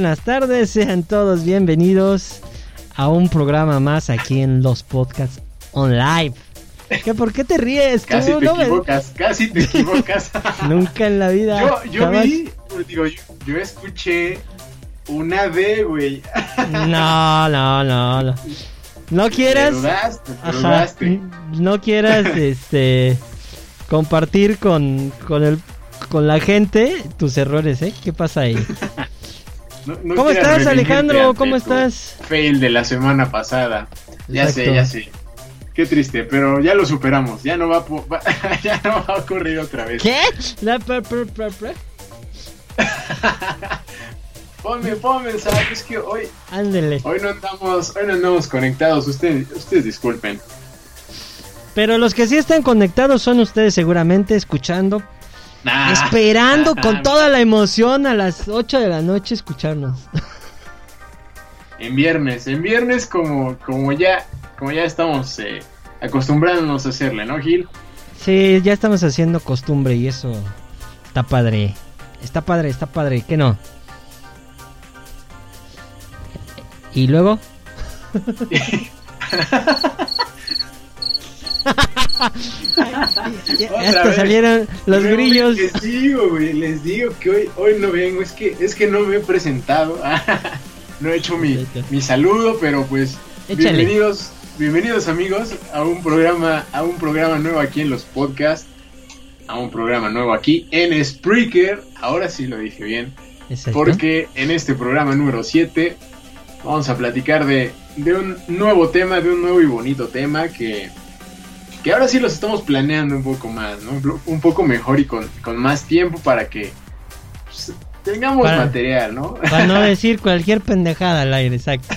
buenas tardes, sean todos bienvenidos a un programa más aquí en los podcasts on live. ¿Qué, ¿Por qué te ríes? Casi te No me- equivocas, casi te equivocas. Nunca en la vida. yo yo jamás- vi, digo, yo, yo escuché una D, güey. No, no, no, no. No quieras. Te dudaste, te Ajá, dudaste. no quieras este compartir con, con el con la gente tus errores, ¿eh? ¿Qué pasa ahí? No- no ¿Cómo estás, Alejandro? ¿Cómo estás? Fail de la semana pasada. Ya sé, ya sé. Qué triste, pero ya lo superamos. Ya no va, a po- va- ya no va a ocurrir otra vez. ¿Qué? La Ponme, ponme, ¿sabes? Es que hoy, Ándele. hoy no andamos, hoy no andamos conectados. Ustedes, ustedes disculpen. Pero los que sí están conectados son ustedes seguramente escuchando, Nah. esperando con toda la emoción a las 8 de la noche escucharnos. En viernes, en viernes como, como ya, como ya estamos eh, acostumbrándonos a hacerle, ¿no, Gil? Sí, ya estamos haciendo costumbre y eso está padre. Está padre, está padre, ¿qué no? Y luego, hasta vez. salieron los grillos. Les digo, güey, les digo que hoy, hoy no vengo, es que, es que no me he presentado, no he hecho mi, mi saludo, pero pues Échale. bienvenidos, bienvenidos amigos a un programa, a un programa nuevo aquí en los podcasts, a un programa nuevo aquí en Spreaker, ahora sí lo dije bien, Exacto. porque en este programa número 7 vamos a platicar de, de un nuevo tema, de un nuevo y bonito tema que, que ahora sí los estamos planeando un poco más, ¿no? Un poco mejor y con, con más tiempo para que pues, tengamos Para- material, ¿no? Para no decir cualquier pendejada al aire, exacto.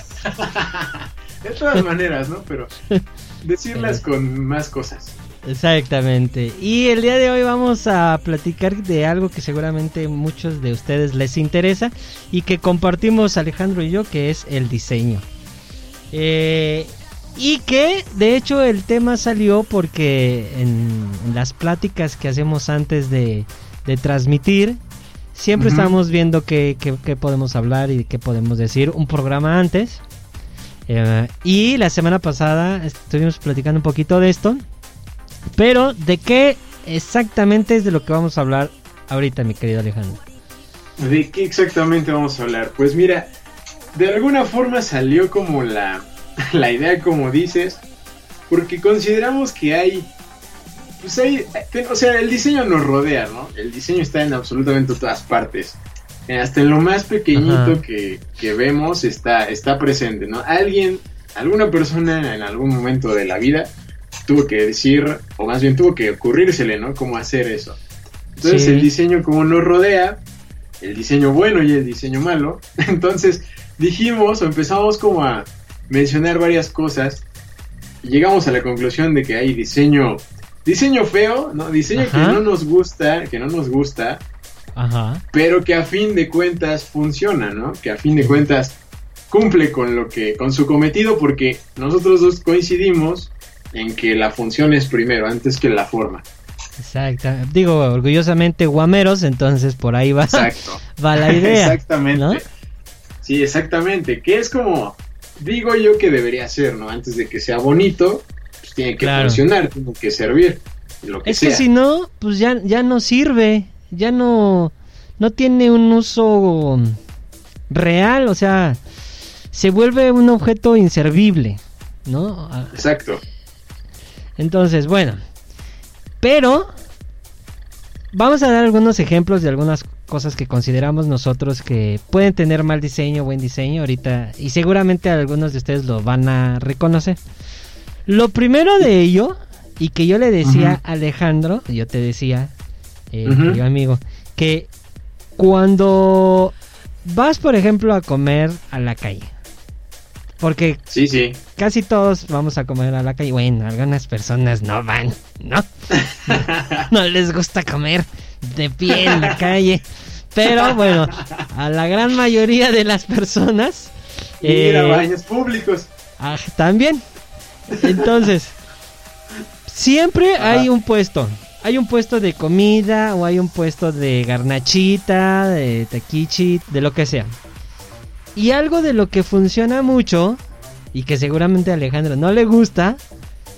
De todas maneras, ¿no? Pero decirlas con más cosas. Exactamente. Y el día de hoy vamos a platicar de algo que seguramente muchos de ustedes les interesa y que compartimos Alejandro y yo, que es el diseño. Eh, y que de hecho el tema salió porque en, en las pláticas que hacemos antes de, de transmitir, siempre Ujú. estamos viendo qué, qué- qué podemos hablar y qué podemos decir un programa antes. Eh, y la semana pasada estuvimos platicando un poquito de esto. Pero, ¿de qué exactamente es de lo que vamos a hablar ahorita, mi querido Alejandro? ¿De qué exactamente vamos a hablar? Pues mira, de alguna forma salió como la, la idea, como dices, porque consideramos que hay, pues hay, o sea, el diseño nos rodea, ¿no? El diseño está en absolutamente todas partes. Eh, Hasta en lo más pequeñito que, que vemos está, está presente, ¿no? Alguien, alguna persona en algún momento de la vida tuvo que decir, o más bien tuvo que ocurrírsele, ¿no? Cómo hacer eso. Entonces Sí. el diseño como nos rodea, el diseño bueno y el diseño malo. Entonces dijimos o empezamos como a mencionar varias cosas y llegamos a la conclusión de que hay diseño, diseño feo, ¿no? Diseño Ajá. que no nos gusta, que no nos gusta, Ajá. pero que a fin de cuentas funciona, ¿no? Que a fin de cuentas cumple con lo que, con su cometido, porque nosotros dos coincidimos en que la función es primero, antes que la forma. Exacto. Digo, orgullosamente guameros, entonces por ahí va, Exacto. va la idea. Exactamente. ¿no? Sí, exactamente. Que es como, digo yo que debería ser, ¿no? Antes de que sea bonito, pues tiene que Claro. funcionar, tiene que servir, lo que Es sea. que si no, pues ya, ya no sirve. Ya no, no tiene un uso real, o sea, se vuelve un objeto inservible, ¿no? Ah, Exacto. Entonces, bueno. Pero vamos a dar algunos ejemplos de algunas cosas que consideramos nosotros que pueden tener mal diseño, buen diseño ahorita y seguramente algunos de ustedes lo van a reconocer. Lo primero de ello y que yo le decía a Alejandro, yo te decía, eh, amigo, que cuando vas por ejemplo a comer a la calle, porque sí, sí. casi todos vamos a comer a la calle. Bueno, algunas personas no van, ¿no? no les gusta comer de pie en la calle. Pero bueno, a la gran mayoría de las personas. Ir a eh, baños públicos. Ah, también. Entonces, siempre hay un puesto. Hay un puesto de comida o hay un puesto de garnachita, de taquichi, de lo que sea. Y algo de lo que funciona mucho y que seguramente a Alejandro no le gusta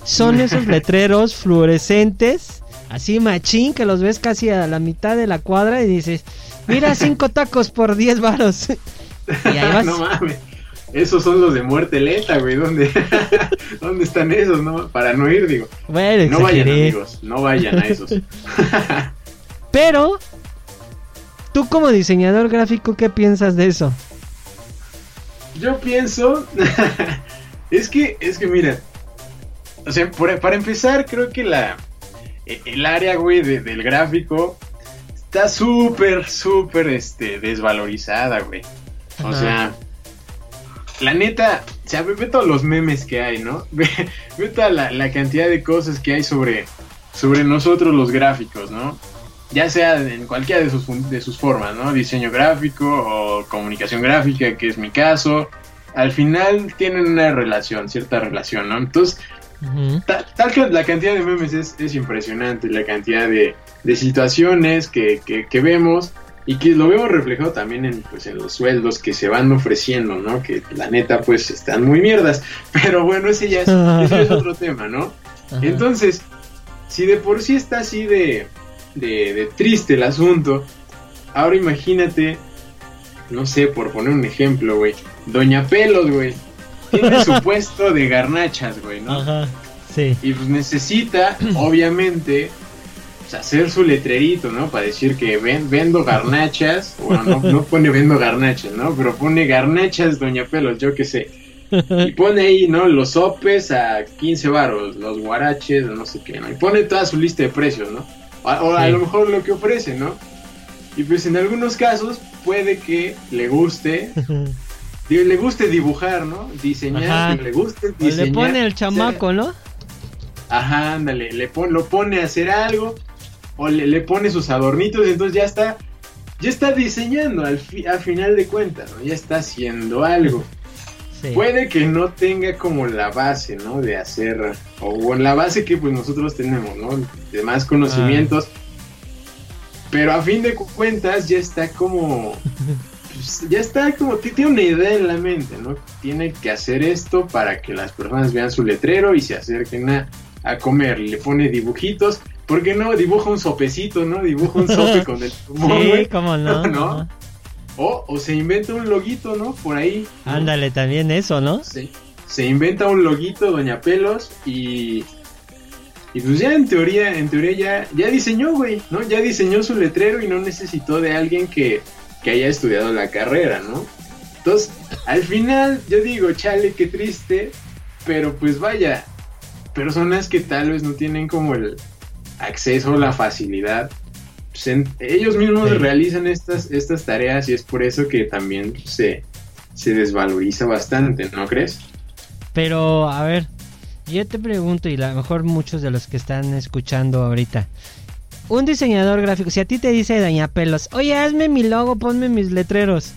son esos letreros fluorescentes, así machín, que los ves casi a la mitad de la cuadra y dices, mira, cinco tacos por 10 varos. y ahí vas. No mames. Esos son los de muerte lenta, güey. ¿Dónde, ¿Dónde están esos? No? Para no ir, digo. Bueno, no vayan, amigos. No vayan a esos. Pero, tú como diseñador gráfico, ¿qué piensas de eso? Yo pienso, es que, es que mira, o sea, para empezar, creo que la, el área, güey, del gráfico está súper, súper, este, desvalorizada, güey. O sea, la neta, o sea, ve, todos los memes que hay, ¿no? Ve, toda la, cantidad de cosas que hay sobre, sobre nosotros los gráficos, ¿no? Ya sea en cualquiera de sus, de sus formas, ¿no? Diseño gráfico o comunicación gráfica, que es mi caso. Al final tienen una relación, cierta relación, ¿no? Entonces, tal, que la cantidad de memes es, es impresionante, la cantidad de, de situaciones que, que, vemos y que lo vemos reflejado también en, pues, en los sueldos que se van ofreciendo, ¿no? Que la neta, pues, están muy mierdas. Pero bueno, ese ya es, ese es otro tema, ¿no? Entonces, si de por sí está así de, de, triste el asunto. Ahora imagínate, no sé, por poner un ejemplo, güey. Doña Pelos, güey. Tiene su puesto de garnachas, güey, ¿no? Ajá, sí. Y pues necesita, obviamente, pues, hacer su letrerito, ¿no? Para decir que ven, vendo garnachas. Bueno, no, no pone vendo garnachas, ¿no? Pero pone garnachas, Doña Pelos, yo qué sé. Y pone ahí, ¿no? Los sopes a 15 baros, los guaraches, no sé qué, ¿no? Y pone toda su lista de precios, ¿no? O a lo mejor lo que ofrece, ¿no? Y pues en algunos casos puede que le guste, le guste dibujar, ¿no? Diseñar, le guste diseñar. le pone el chamaco, ¿no? Ajá, ándale, le pone, lo pone a hacer algo, o le, pone sus adornitos, y entonces ya está, ya está diseñando al, al final de cuentas, ¿no? Ya está haciendo algo. Puede que no tenga como la base, ¿no? De hacer, o la base que pues nosotros tenemos, ¿no? De más conocimientos. Pero a fin de cuentas ya está como, pues, ya está como, tiene una idea en la mente, ¿no? Tiene que hacer esto para que las personas vean su letrero y se acerquen a, a comer. Le pone dibujitos. ¿Por qué no dibuja un sopecito, no? Dibuja un sope con el Sí, cómo no. ¿No? O, o se inventa un loguito, ¿no? Por ahí. Ándale, también eso, ¿no? Sí. Se inventa un loguito, Doña Pelos, y. Y pues ya en teoría, en teoría ya, ya diseñó, güey, ¿no? Ya diseñó su letrero y no necesitó de alguien que, que haya estudiado la carrera, ¿no? Entonces, al final, yo digo, chale, qué triste, pero pues vaya, personas que tal vez no tienen como el acceso, la facilidad pues, ellos mismos realizan estas, estas tareas y es por eso que también se, se desvaloriza bastante, ¿no crees? Pero, a ver, yo te pregunto, y a lo mejor muchos de los que están escuchando ahorita, un diseñador gráfico, si a ti te dice Daña Pelos, oye, hazme mi logo, ponme mis letreros,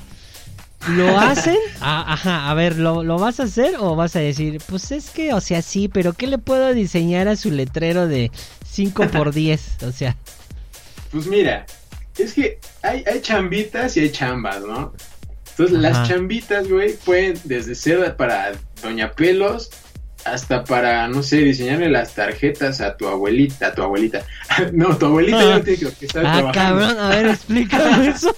¿lo hacen? Ah, ajá, a ver, ¿lo, ¿lo vas a hacer o vas a decir, pues es que, o sea, sí, pero ¿qué le puedo diseñar a su letrero de 5 por 10? O sea... Pues mira, es que hay, hay chambitas y hay chambas, ¿no? Entonces las chambitas, güey, pueden desde ser para Doña Pelos hasta para, no sé, diseñarle las tarjetas a tu abuelita, a tu abuelita. no, tu abuelita ya no tiene que estar ah, cabrón, a ver, explícame eso.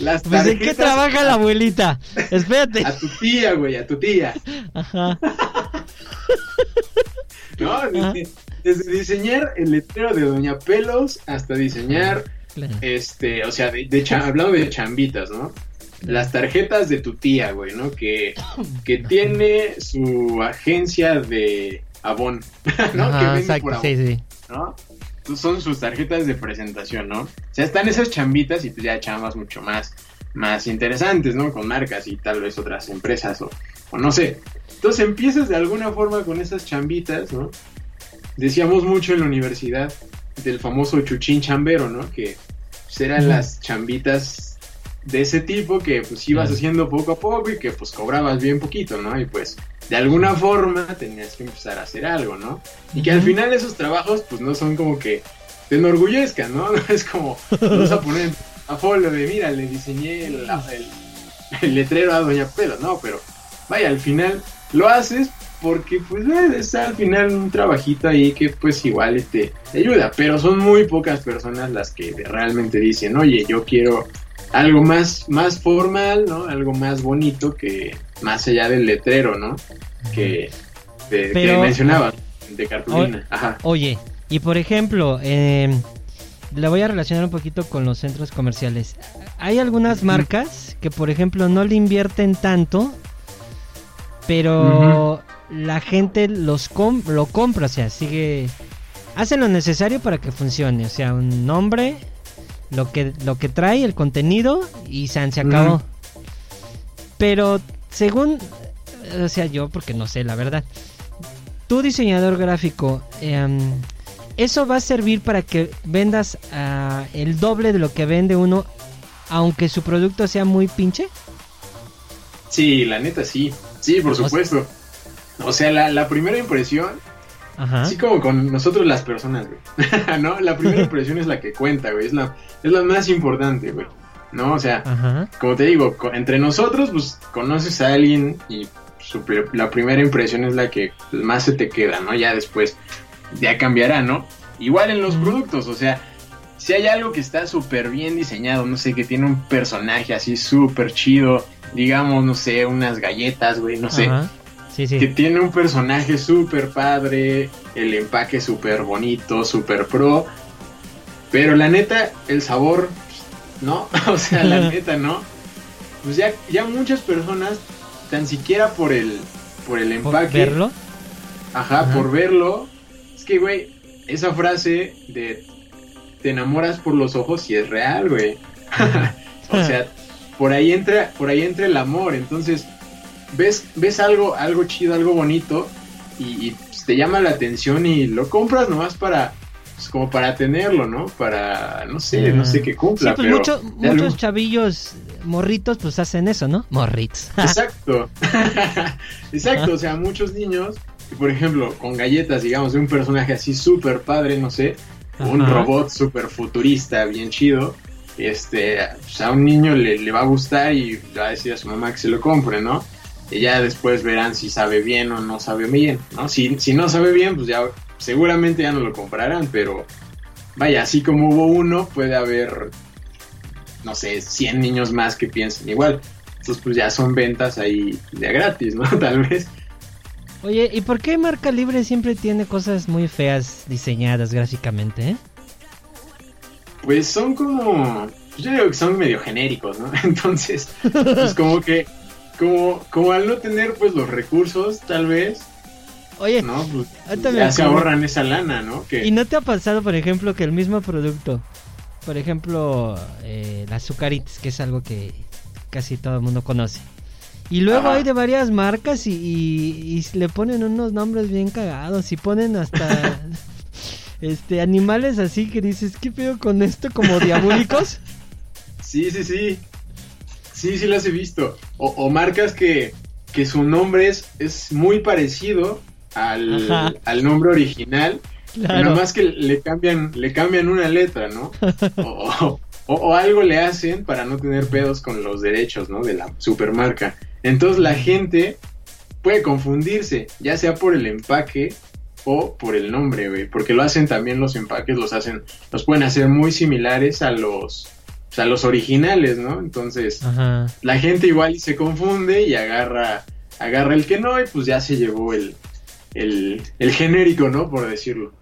las tarjetas, pues, ¿En qué trabaja la abuelita? Espérate. A tu tía, güey, a tu tía. Ajá. no, desde, desde, diseñar el letrero de Doña Pelos hasta diseñar este, o sea, de, de hablando de chambitas, ¿no? Las tarjetas de tu tía, güey, ¿no? Que, que tiene su agencia de Avon, ¿no? que vende por sí, sí. ¿no? Son sus tarjetas de presentación, ¿no? O sea, están esas chambitas y pues ya chambas mucho más, más interesantes, ¿no? Con marcas y tal vez otras empresas o, o no sé. Entonces empiezas de alguna forma con esas chambitas, ¿no? Decíamos mucho en la universidad del famoso chuchín chambero, ¿no? Que pues, eran las chambitas de ese tipo que pues ibas haciendo poco a poco y que pues cobrabas bien poquito, ¿no? Y pues de alguna forma tenías que empezar a hacer algo, ¿no? Y que al final esos trabajos pues no son como que te enorgullezcan, ¿no? Es como, vas a poner a folio de, mira, le diseñé el, el, letrero a Doña Pedro, ¿no? Pero vaya, al final lo haces porque pues es al final un trabajito ahí que pues igual te, te ayuda, pero son muy pocas personas las que realmente dicen, oye, yo quiero algo más, más formal, ¿no? Algo más bonito que más allá del letrero, ¿no? Que, de, mencionaba, de cartulina. Ajá. Oye, y por ejemplo, eh, la voy a relacionar un poquito con los centros comerciales. Hay algunas marcas que, por ejemplo, no le invierten tanto, pero la gente los lo compra, o sea, sigue... Hacen lo necesario para que funcione, o sea, un nombre, lo que, lo que trae, el contenido y se, se acabó. Pero según, o sea, yo porque no sé, la verdad. Tu diseñador gráfico, em, ¿eso va a servir para que vendas ah, el doble de lo que vende uno, aunque su producto sea muy pinche? Sí, la neta sí. Sí, por supuesto. O sea, la, la primera impresión Así como con nosotros las personas, güey. ¿No? La primera impresión es la que cuenta, güey. Es la, es la más importante, güey. ¿No? O sea, como te digo, entre nosotros, pues conoces a alguien y la primera impresión es la que más se te queda, ¿no? Ya después, ya cambiará, ¿no? Igual en los productos, o sea, si hay algo que está súper bien diseñado, no sé, que tiene un personaje así súper chido, digamos, no sé, unas galletas, güey, no sé que tiene un personaje súper padre, el empaque súper bonito, súper pro. Pero la neta, el sabor, ¿no? o sea, la neta, ¿no? Pues ya, ya muchas personas, tan siquiera por el, por el empaque. ¿Por verlo? Ajá, por verlo. Es que, güey, esa frase de te enamoras por los ojos y es real, güey. o sea, por ahí entra, por ahí entra el amor. Entonces, ves, ves algo, algo chido, algo bonito y, pues, te llama la atención y lo compras nomás para, pues, como para tenerlo, ¿no? Para, no sé, no sé qué cumpla. Sí, pues mucho, muchos chavillos morritos pues hacen eso, ¿no? Morritos. Exacto. Exacto, o sea, muchos niños, por ejemplo, con galletas, digamos, de un personaje así súper padre, no sé, un robot súper futurista, bien chido, este, pues a un niño le, le, va a gustar y le va a decir a su mamá que se lo compre, ¿no? Y ya después verán si sabe bien o no sabe bien, ¿no? Si, si no sabe bien, pues ya seguramente ya no lo comprarán, pero vaya, así como hubo uno, puede haber, no sé, 100 niños más que piensen igual. Entonces, pues ya son ventas ahí de gratis, ¿no? Tal vez. Oye, ¿y por qué Marca Libre siempre tiene cosas muy feas diseñadas gráficamente, eh? Pues son como... Yo digo que son medio genéricos, ¿no? Entonces, pues como que como, como al no tener pues los recursos, tal vez. Oye, no, pues, ya se ahorran esa lana, ¿no? ¿Y no te ha pasado, por ejemplo, que el mismo producto, por ejemplo, eh, las azucaritas, que es algo que casi todo el mundo conoce, y luego hay de varias marcas y, y, le ponen unos nombres bien cagados y ponen hasta este animales así que dices, ¿qué pedo con esto? Como diabólicos. Sí, sí, sí. Sí, sí las he visto. O, marcas que, que, su nombre es, es muy parecido al, al nombre original. Nada más que le cambian, le cambian una letra, ¿no? o, o, algo le hacen para no tener pedos con los derechos, ¿no? De la supermarca. Entonces la gente puede confundirse, ya sea por el empaque o por el nombre, güey. Porque lo hacen también los empaques, los hacen, los pueden hacer muy similares a los o sea, los originales, ¿no? Entonces, la gente igual se confunde y agarra, agarra el que no y pues ya se llevó el, el, genérico, ¿no? Por decirlo.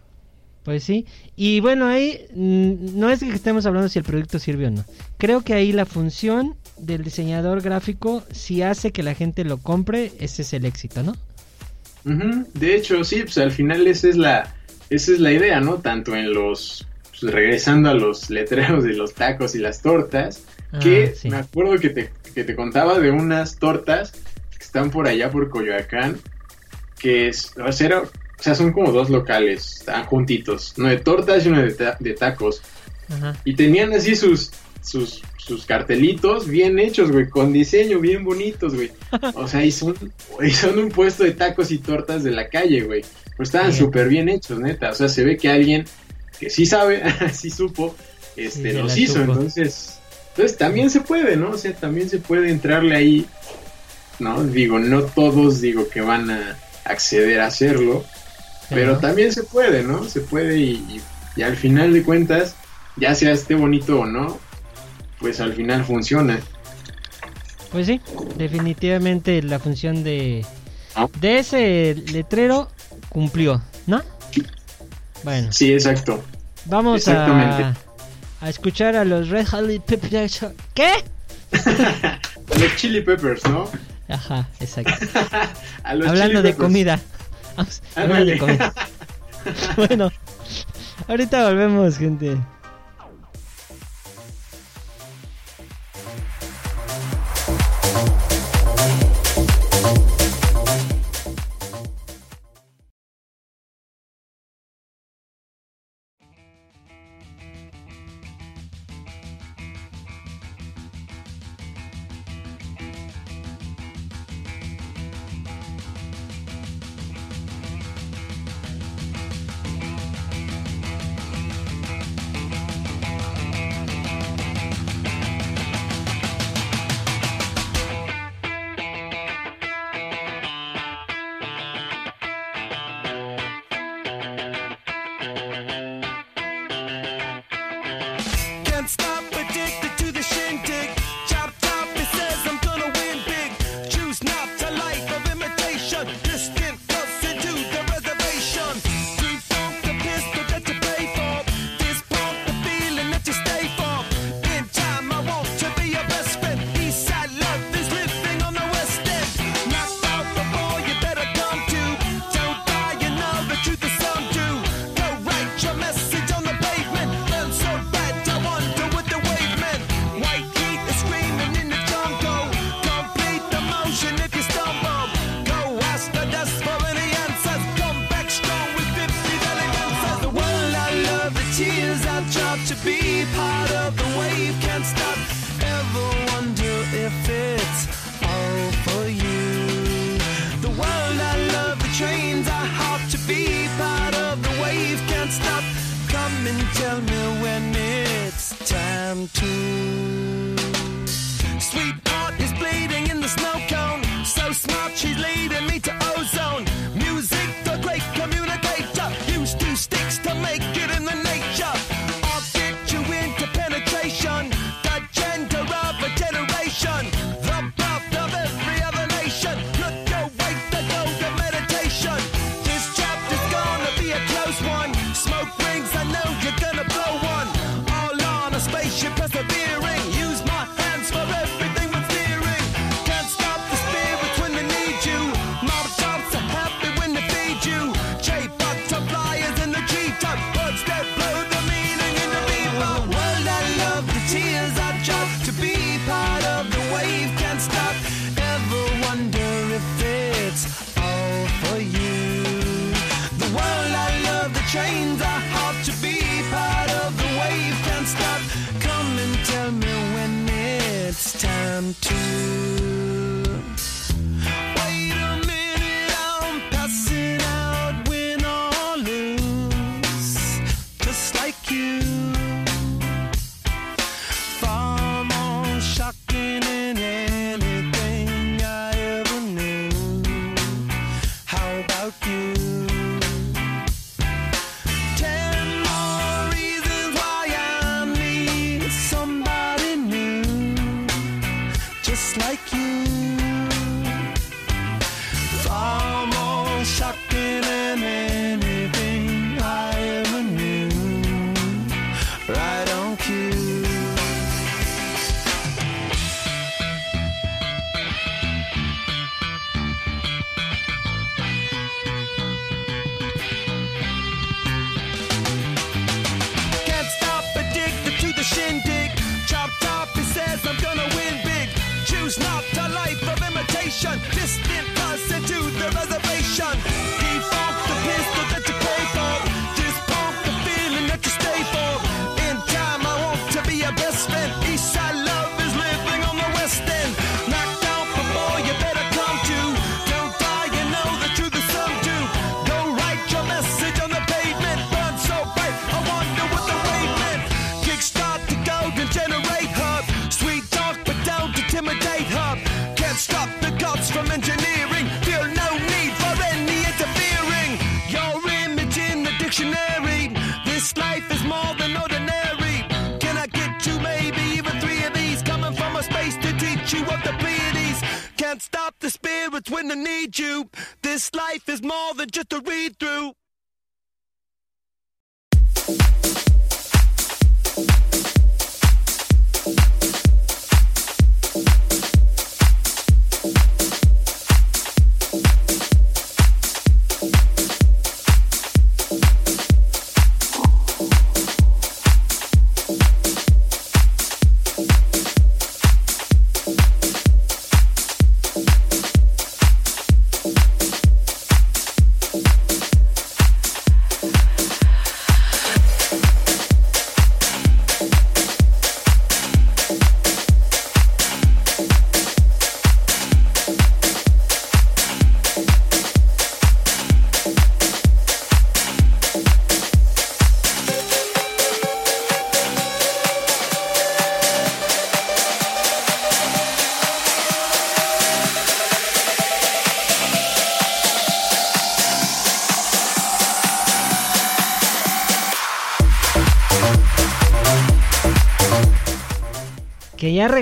Pues sí, y bueno, ahí mm, no es que estemos hablando si el producto sirve o no. Creo que ahí la función del diseñador gráfico, si hace que la gente lo compre, ese es el éxito, ¿no? De hecho, sí, pues al final esa es la, esa es la idea, ¿no? Tanto en los, pues, regresando a los letreros de los tacos y las tortas, que Ah, sí. me acuerdo que te, que te contaba de unas tortas que están por allá por Coyoacán, que es, o sea, o sea, son como dos locales, están juntitos, uno de tortas y uno de, ta- de tacos. Ajá. Y tenían así sus, sus, sus cartelitos bien hechos, güey, con diseño bien bonitos, güey. O sea, y son, y son un puesto de tacos y tortas de la calle, güey. Pues estaban súper bien hechos, neta. O sea, se ve que alguien que sí sabe, sí supo, este, los hizo. supo. Entonces, entonces también se puede, ¿no? O sea, también se puede entrarle ahí, ¿no? Digo, no todos digo que van a acceder a hacerlo, pero también se puede, ¿no? Se puede y, y- y al final de cuentas, ya sea esté bonito o no, pues al final funciona. Pues sí, definitivamente la función de, Ah. de ese letrero cumplió, ¿no? Bueno, Sí, exacto. vamos a, a escuchar a los Red Hot Peppers. ¿Qué? A los chili peppers, ¿no? Ajá, exacto. A los Hablando de comida. Vamos, hablando de comida. Bueno, ahorita volvemos, gente.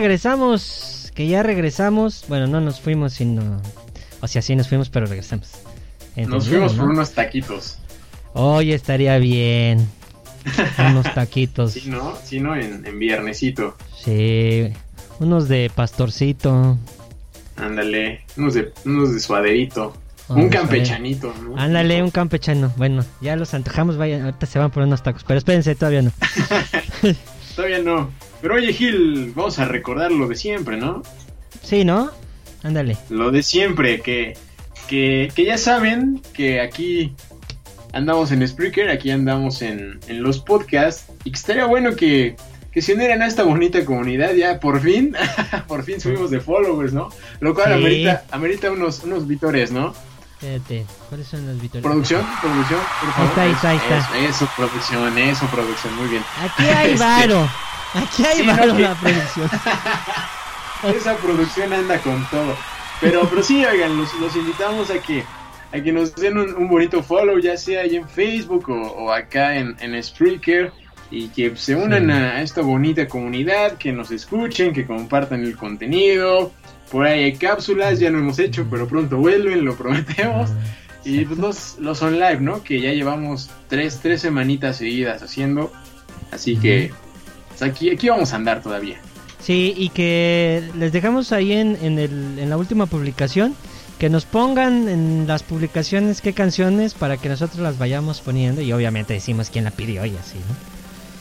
Regresamos, que ya regresamos. Bueno, no nos fuimos, sino... O sea, sí nos fuimos, pero regresamos. Nos fuimos ¿no? por unos taquitos. Hoy estaría bien. unos taquitos. Sí, ¿no? Sí, ¿no? En, en viernesito. Sí, unos de pastorcito. Ándale. Unos de, unos de suaderito. Vamos un campechanito, ¿no? Ándale, un campechano. Bueno, ya los antojamos, vaya, ahorita se van por unos tacos. Pero espérense, todavía no. Todavía no. Pero oye, Gil, vamos a recordar lo de siempre, ¿no? Sí, ¿no? Ándale. Lo de siempre, que, que, que ya saben que aquí andamos en Spreaker, aquí andamos en, en los podcasts, y que estaría bueno que, que se unieran a esta bonita comunidad, ya por fin, por fin subimos de followers, ¿no? Lo cual Sí. amerita, amerita unos, unos vitores, ¿no? Espérate, ¿cuáles son los vitores? Producción, producción, por favor. Ahí está, ahí está, ahí Eso, eso, producción, eso, producción, muy bien. Aquí hay Este, varo. Aquí hay sí, no, que- la producción. Esa producción anda con todo. Pero, pero sí, oigan, los, los invitamos a que, a que nos den un, un bonito follow, ya sea ahí en Facebook o, o acá en, en Spreaker, y que se unan Sí. a esta bonita comunidad, que nos escuchen, que compartan el contenido. Por ahí hay cápsulas, ya no hemos hecho, pero pronto vuelven, lo prometemos. Y pues los, los on live, ¿no? Que ya llevamos tres, tres semanitas seguidas haciendo. Así que pues aquí, aquí vamos a andar todavía. Sí, y que les dejamos ahí en, en, el, en la última publicación que nos pongan en las publicaciones qué canciones para que nosotros las vayamos poniendo y obviamente decimos quién la pidió y así, ¿no?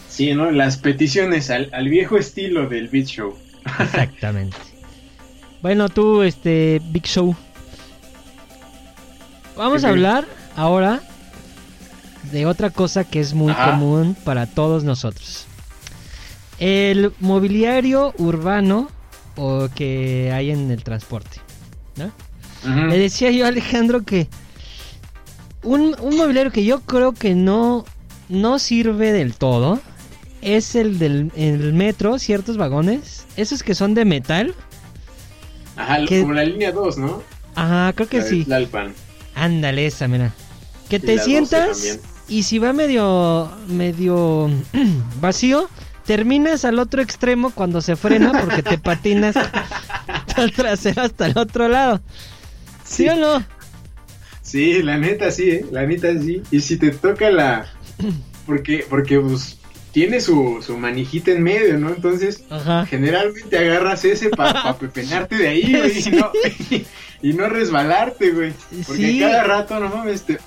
Sí, ¿no? Las peticiones al, al viejo estilo del Beat Show. Exactamente. bueno, tú, este, Big Show. Vamos ¿Qué a hablar ahora de otra cosa que es muy Ajá. común para todos nosotros. El mobiliario urbano o que hay en el transporte. ¿no? Le decía yo a Alejandro que un, un mobiliario que yo creo que no, no sirve del todo es el del el metro, ciertos vagones, esos que son de metal. Ajá, como la línea 2, ¿no? Ajá, creo que La sí. Tlalpan. Ándale esa, mira. Que te la 12 sientas y si va medio medio vacío, terminas al otro extremo cuando se frena porque te patinas al trasero hasta el otro lado. ¿Sí, Sí. o no? Sí, la neta sí, ¿eh? La neta sí. Y si te toca la... Porque, porque pues, tiene su, su manijita en medio, ¿no? Entonces, Ajá. generalmente agarras ese para pepenarte de ahí, güey, Sí. y, no, y, no resbalarte, güey. Porque Sí. cada rato, no mames, te-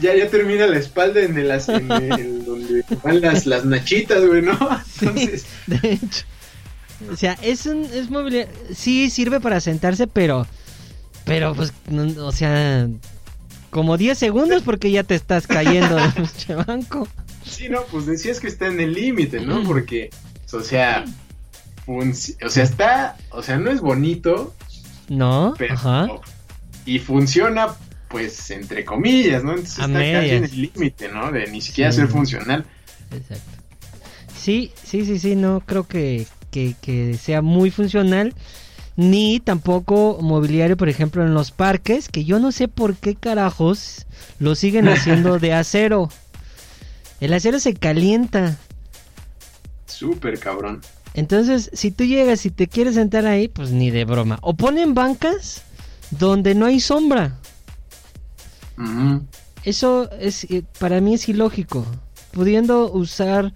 ya, ya termina la espalda en el, en el- donde van las, las nachitas, güey, ¿no? Entonces, De hecho. O sea, es un es mobiliario. Sí sirve para sentarse, pero. Pero, pues, no- o sea. Como 10 segundos porque ya te estás cayendo pinche banco. Sí, no, pues decías que está en el límite, ¿no? Porque, o sea, o sea, está, o sea, no es bonito, ¿No? pero Ajá. y funciona, pues, entre comillas, ¿no? Entonces A está casi en el límite, ¿no? De ni siquiera Sí. ser funcional. Exacto. Sí, sí, sí, sí, no creo que, que, que sea muy funcional. Ni tampoco mobiliario, por ejemplo, en los parques, que yo no sé por qué carajos lo siguen haciendo de acero. El acero se calienta. Súper cabrón. Entonces, si tú llegas y te quieres sentar ahí, pues ni de broma. O ponen bancas donde no hay sombra. Eso es eh, para mí es ilógico. Pudiendo usar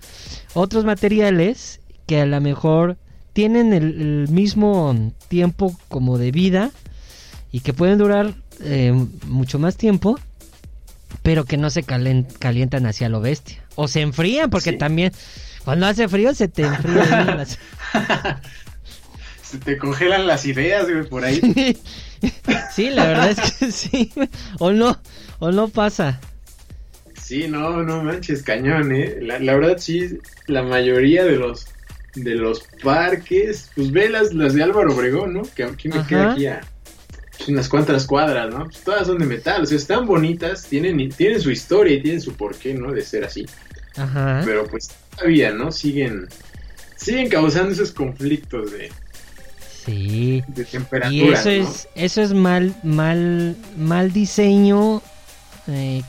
otros materiales que a lo mejor tienen el, el mismo tiempo como de vida y que pueden durar eh, mucho más tiempo, pero que no se calen- calientan hacia lo bestia. O se enfrían, porque Sí. también cuando hace frío se te enfrían las... Se te congelan las ideas, güey, por ahí. sí, la verdad es que sí. O no, o no pasa. Sí, no, no manches, cañón, ¿eh? La, la verdad sí, la mayoría de los de los parques, pues ve las, las de Álvaro Obregón, ¿no? Que aquí me Ajá. queda aquí a pues, unas cuantas cuadras, ¿no? Pues todas son de metal, o sea, están bonitas, tienen, tienen su historia y tienen su porqué, ¿no? De ser así. Ajá. Pero pues todavía, ¿no? Siguen, siguen causando esos conflictos de, Sí. de temperatura. Y eso ¿no? es, eso es mal, mal, mal diseño, eh,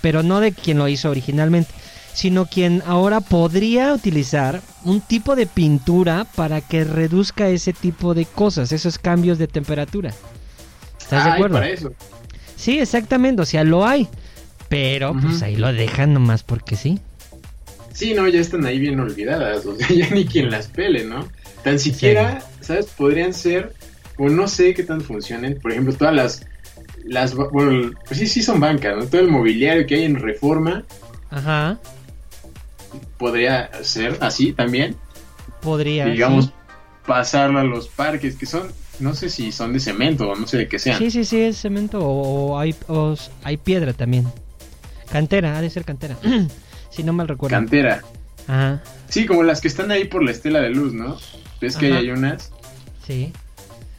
pero no de quien lo hizo originalmente, sino quien ahora podría utilizar un tipo de pintura para que reduzca ese tipo de cosas, esos cambios de temperatura. ¿Estás de Ay, acuerdo? para eso. Sí, exactamente, o sea, lo hay, pero pues ahí lo dejan nomás porque sí. Sí, no, ya están ahí bien olvidadas, o sea, ya ni quien las pele, ¿no? Tan siquiera, ¿sabes? Podrían ser, o no sé qué tan funcionen, por ejemplo, todas las, las, bueno, pues sí, sí son bancas, ¿no? Todo el mobiliario que hay en Reforma Ajá, podría ser así también, podría. digamos, sí. pasarlo a los parques, que son, no sé si son de cemento o no sé de qué sean. Sí, sí, sí, es cemento o, hay, o hay piedra también. Cantera, ha de ser cantera. si no mal recuerdo. Cantera. Ajá, Sí, como las que están ahí por la estela de luz, ¿no? Ves que Ajá. hay unas. sí.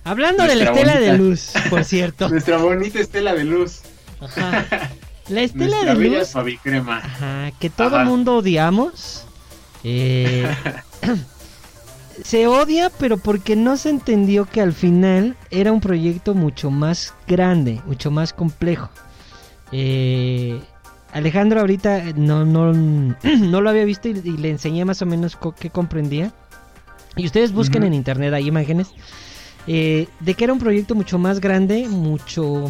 Hablando de la Nuestra estela de bonita. luz, por cierto. Nuestra bonita estela de luz. Ajá. La estela Nuestra de bella luz, suavicrema. ajá, que todo Ajá. mundo odiamos. eh, se odia, pero porque no se entendió que al final era un proyecto mucho más grande, mucho más complejo. Eh, Alejandro ahorita no, no, no lo había visto y, y le enseñé más o menos co- qué comprendía. Y ustedes busquen en internet, hay imágenes, eh, de que era un proyecto mucho más grande, mucho...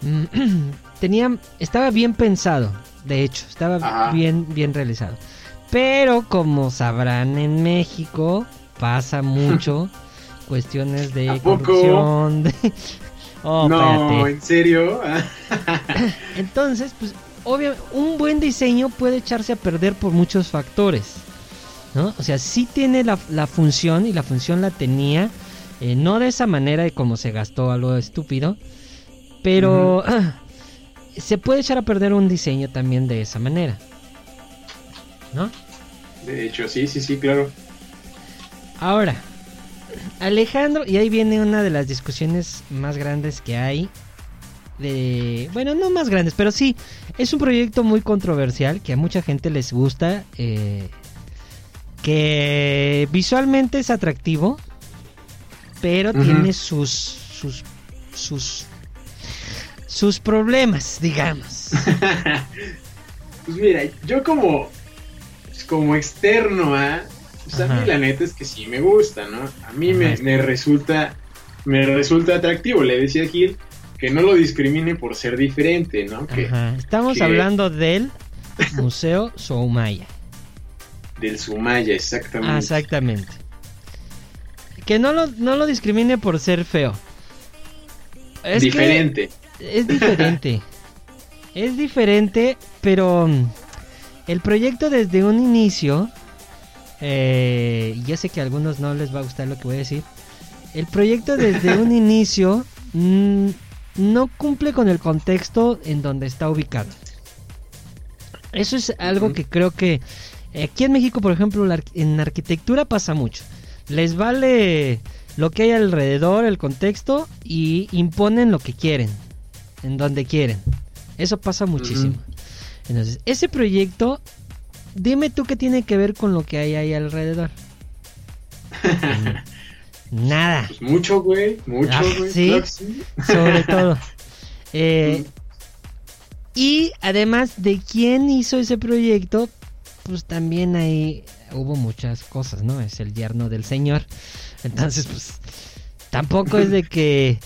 tenía, estaba bien pensado, de hecho, estaba Ajá. bien, bien realizado. Pero como sabrán en México pasa mucho cuestiones de corrupción, de... Oh, no, espérate. ¿en serio? Entonces, pues, obviamente, un buen diseño puede echarse a perder por muchos factores. ¿No? O sea, sí tiene la, la función y la función la tenía, eh, no de esa manera de como se gastó a lo estúpido, pero se puede echar a perder un diseño también de esa manera. ¿No? De hecho, sí, sí, sí, claro. Ahora, Alejandro, y ahí viene una de las discusiones más grandes que hay. De, bueno, no más grandes, pero sí, es un proyecto muy controversial que a mucha gente les gusta. eh, que visualmente es atractivo, pero tiene sus, sus, sus, sus problemas, digamos. Pues mira, yo como, pues como externo a... Pues a mí la neta es que sí me gusta, ¿no? A mí me, me resulta me resulta atractivo. Le decía a Gil que no lo discrimine por ser diferente, ¿no? Que Estamos que- hablando del Museo Soumaya. Del Sumaya, exactamente. Ah, exactamente. Que no lo, no lo discrimine por ser feo. Es que diferente. es diferente. es diferente, pero mm, el proyecto desde un inicio eh, ya sé que a algunos no les va a gustar lo que voy a decir. El proyecto desde un inicio mm, no cumple con el contexto en donde está ubicado. Eso es algo que creo que aquí en México, por ejemplo, en arquitectura pasa mucho. Les vale lo que hay alrededor, el contexto, y imponen lo que quieren, en donde quieren. Eso pasa muchísimo. Entonces, ese proyecto, dime tú qué tiene que ver con lo que hay ahí alrededor. Nada. Pues mucho, güey, mucho, Ah, güey. ¿sí? claro que sí. sobre todo. Eh, y además de quién hizo ese proyecto, pues también ahí hubo muchas cosas, ¿no? Es el yerno del señor. Entonces, pues tampoco es de que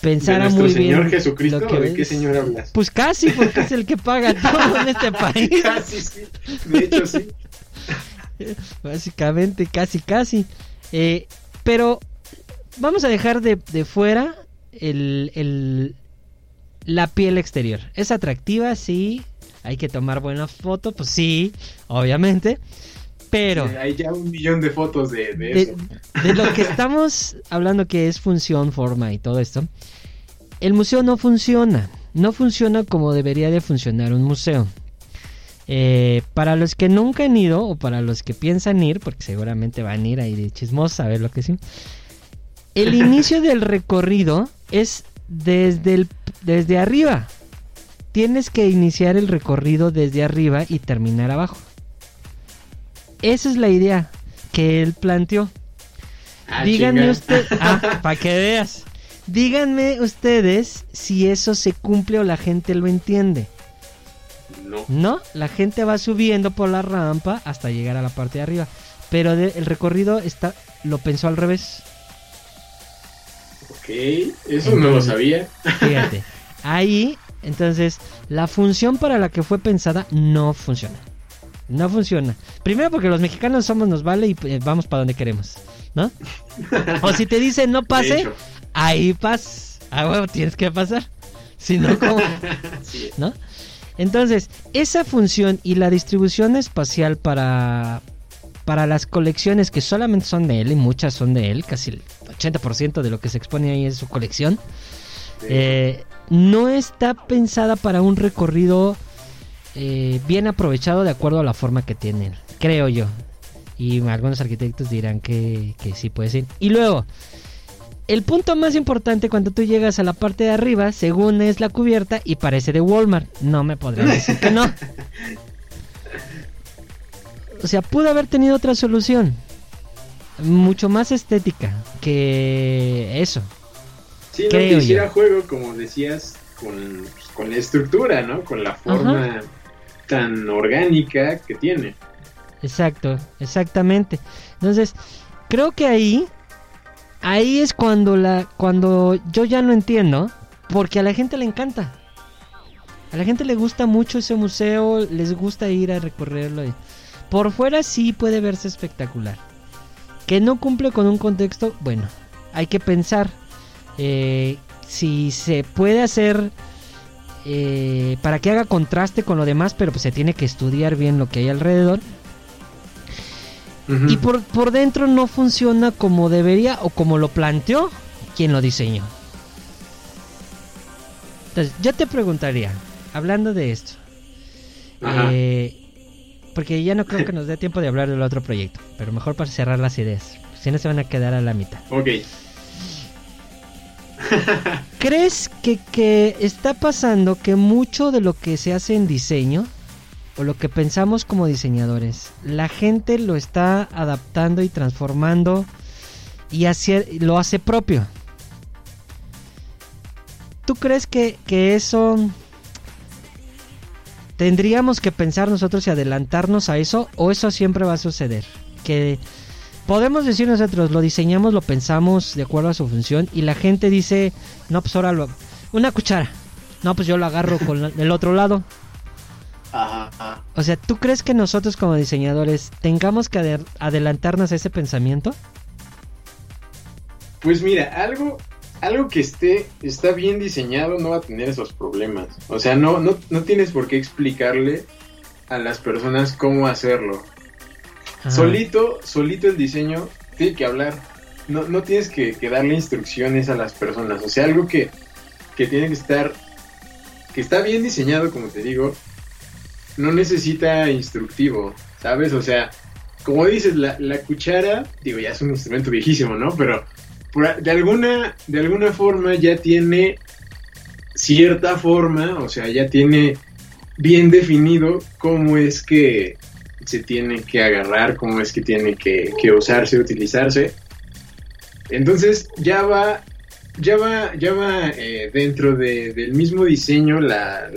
pensara ¿De nuestro muy Señor bien. Jesucristo lo que o de qué señor hablas? Pues casi, porque es el que paga todo en este país. Casi sí, de hecho sí. Básicamente, casi, casi. Eh, pero vamos a dejar de, de fuera el, el- la piel exterior. Es atractiva, sí. Hay que tomar buenas fotos, pues sí, obviamente. Pero Sí, Hay ya un millón de fotos de, de de, eso. de lo que estamos hablando que es función, forma y todo esto, el museo no funciona. No funciona como debería de funcionar un museo. Eh, para los que nunca han ido o para los que piensan ir, porque seguramente van a ir ahí de chismosa a ver lo que sí. El inicio del recorrido es desde, el, desde arriba. Tienes que iniciar el recorrido desde arriba y terminar abajo. Esa es la idea que él planteó. Ah, Díganme chinga. usted, ah, para que veas. Díganme ustedes si eso se cumple o la gente lo entiende. No. No, la gente va subiendo por la rampa hasta llegar a la parte de arriba. Pero de- el recorrido está, lo pensó al revés. Ok, eso no lo sabía. Fíjate. Ahí, entonces, la función para la que fue pensada no funciona. No funciona. Primero porque los mexicanos somos nos vale y eh, vamos para donde queremos, ¿no? O si te dicen no pase, ahí pas. A huevo tienes que pasar. Si no, ¿cómo? sí. ¿no? Entonces, esa función y la distribución espacial para, para las colecciones que solamente son de él, y muchas son de él, casi el 80% de lo que se expone ahí es su colección, eh, no está pensada para un recorrido eh, bien aprovechado de acuerdo a la forma que tienen, creo yo. Y algunos arquitectos dirán que, que sí puede ser. Y luego, el punto más importante cuando tú llegas a la parte de arriba, según es la cubierta y parece de Walmart. No me podrían decir que no. O sea, pudo haber tenido otra solución. Mucho más estética que eso. Sí, no que hiciera juego, como decías, con, pues, con la estructura, ¿no? Con la forma tan orgánica que tiene. Exacto, exactamente. Entonces, creo que ahí, ahí es cuando la, cuando yo ya no entiendo, porque a la gente le encanta. A la gente le gusta mucho ese museo, les gusta ir a recorrerlo. y- Por fuera sí puede verse espectacular. Que no cumple con un contexto, bueno, hay que pensar eh, si se puede hacer eh, para que haga contraste con lo demás, pero pues se tiene que estudiar bien lo que hay alrededor. Y por, por dentro no funciona como debería o como lo planteó quien lo diseñó. Entonces, yo te preguntaría, hablando de esto, eh, porque ya no creo que nos dé tiempo de hablar del otro proyecto, pero mejor para cerrar las ideas, si no se van a quedar a la mitad. Ok. ¿Crees que, que está pasando que mucho de lo que se hace en diseño, o lo que pensamos como diseñadores, la gente lo está adaptando y transformando y hace- lo hace propio? ¿Tú crees que, que eso tendríamos que pensar nosotros y adelantarnos a eso o eso siempre va a suceder? Que podemos decir nosotros, lo diseñamos, lo pensamos de acuerdo a su función y la gente dice, no, pues ahora lo... Una cuchara. No, pues yo lo agarro con la- el otro lado. Ajá. O sea, ¿tú crees que nosotros como diseñadores tengamos que ade- adelantarnos a ese pensamiento? Pues mira, algo, algo que esté, está bien diseñado no va a tener esos problemas. O sea, no, no, no tienes por qué explicarle a las personas cómo hacerlo. Solito, solito el diseño tiene que hablar. No, no tienes que, darle instrucciones a las personas. O sea, algo que, que tiene que estar, que está bien diseñado, como te digo, no necesita instructivo, ¿sabes? O sea, como dices, la, la cuchara, digo, ya es un instrumento viejísimo, ¿no? Pero de alguna, de alguna forma ya tiene cierta forma, o sea, ya tiene bien definido cómo es que se tiene que agarrar, cómo es que tiene que, que usarse, utilizarse. Entonces ya va, ya va, ya va eh, dentro de- del mismo diseño la,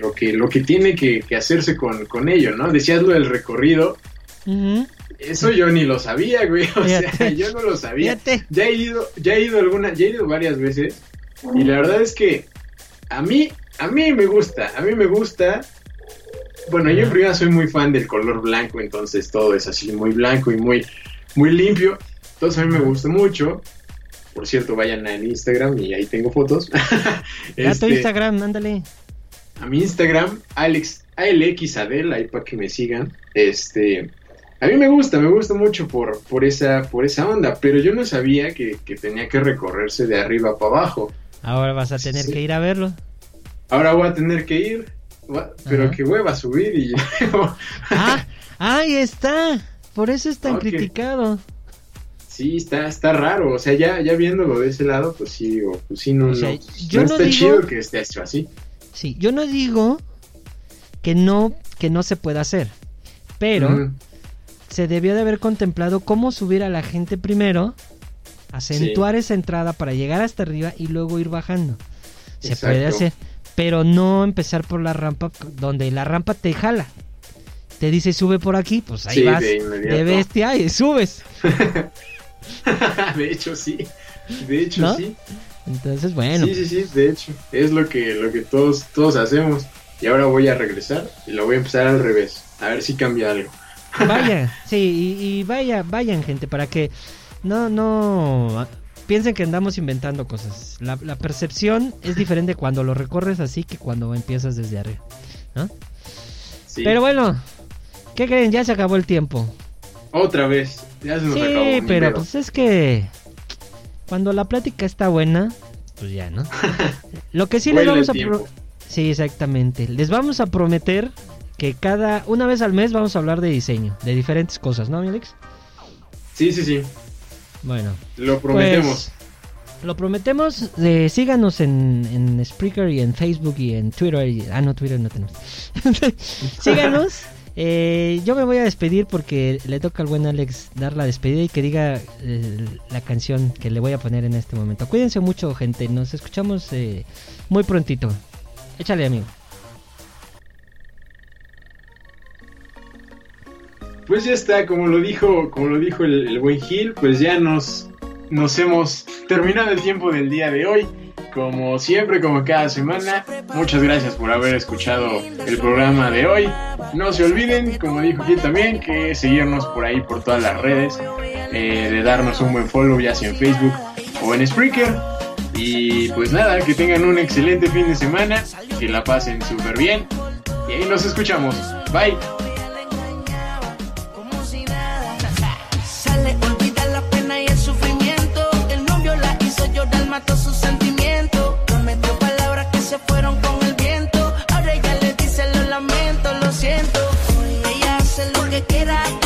lo, que, lo que tiene que, que hacerse con, con ello, ¿no? Decías lo del recorrido, eso yo ni lo sabía, güey, o sea, yo no lo sabía. Fíjate. Ya he ido, ya he ido alguna, ya he ido varias veces y la verdad es que a mí, a mí me gusta, a mí me gusta. Bueno, yo en primera soy muy fan del color blanco, entonces todo es así muy blanco y muy, muy limpio. Entonces a mí me gusta mucho. Por cierto, vayan al Instagram y ahí tengo fotos. Ya tu Este, Instagram, ándale. a mi Instagram, Alex, ALXADEL, ahí para que me sigan. Este, a mí me gusta, me gusta mucho por, por, esa, por esa onda, pero yo no sabía que, que tenía que recorrerse de arriba para abajo. Ahora vas a tener Sí. que ir a verlo. Ahora voy a tener que ir, pero Ajá. que hueva subir y Ah, ahí está. Por eso es tan criticado. sí, está, está raro, o sea, ya, ya viéndolo de ese lado, pues sí, digo, pues sí, no, O sea, no, yo no no está digo- chido que esté hecho así. Sí, yo no digo que no que no se pueda hacer, pero se debió de haber contemplado cómo subir a la gente primero, acentuar esa entrada para llegar hasta arriba y luego ir bajando. Se Exacto. puede hacer, pero no empezar por la rampa donde la rampa te jala. Te dice sube por aquí, pues ahí Sí, vas de de, bestia y subes. de hecho, sí, de hecho, ¿No? sí. Entonces, bueno, Sí, sí, sí, de hecho, es lo que, lo que todos, todos hacemos. Y ahora voy a regresar y lo voy a empezar al revés. A ver si cambia algo. vaya, sí, y, y vaya, vayan gente, para que no, no piensen que andamos inventando cosas. La, la percepción es diferente cuando lo recorres así que cuando empiezas desde arriba. ¿no? Sí. Pero bueno, ¿qué creen? Ya se acabó el tiempo. Otra vez, ya se nos acabó. Sí, pero pues es que cuando la plática está buena, pues ya, ¿no? Lo que sí les vamos a pro-. Sí, exactamente. Les vamos a prometer que cada una vez al mes vamos a hablar de diseño, de diferentes cosas, ¿no, Alex? Sí, sí, sí, Bueno, lo prometemos. lo prometemos. eh, síganos en, en Spreaker y en Facebook y en Twitter. y- ah, no, Twitter no tenemos. síganos. Eh, yo me voy a despedir porque le toca al buen Alex dar la despedida y que diga eh, la canción que le voy a poner en este momento. Cuídense mucho, gente. Nos escuchamos eh, muy prontito. Échale, amigo. Pues ya está, como lo dijo, como lo dijo el, buen Gil, pues ya nos, nos hemos terminado el tiempo del día de hoy. Como siempre, como cada semana, muchas gracias por haber escuchado el programa de hoy. No se olviden, como dijo Gil también, que seguirnos por ahí por todas las redes, eh, de darnos un buen follow ya sea en Facebook o en Spreaker. Y pues nada, que tengan un excelente fin de semana, que la pasen súper bien. Y ahí nos escuchamos. Bye. Que quiera.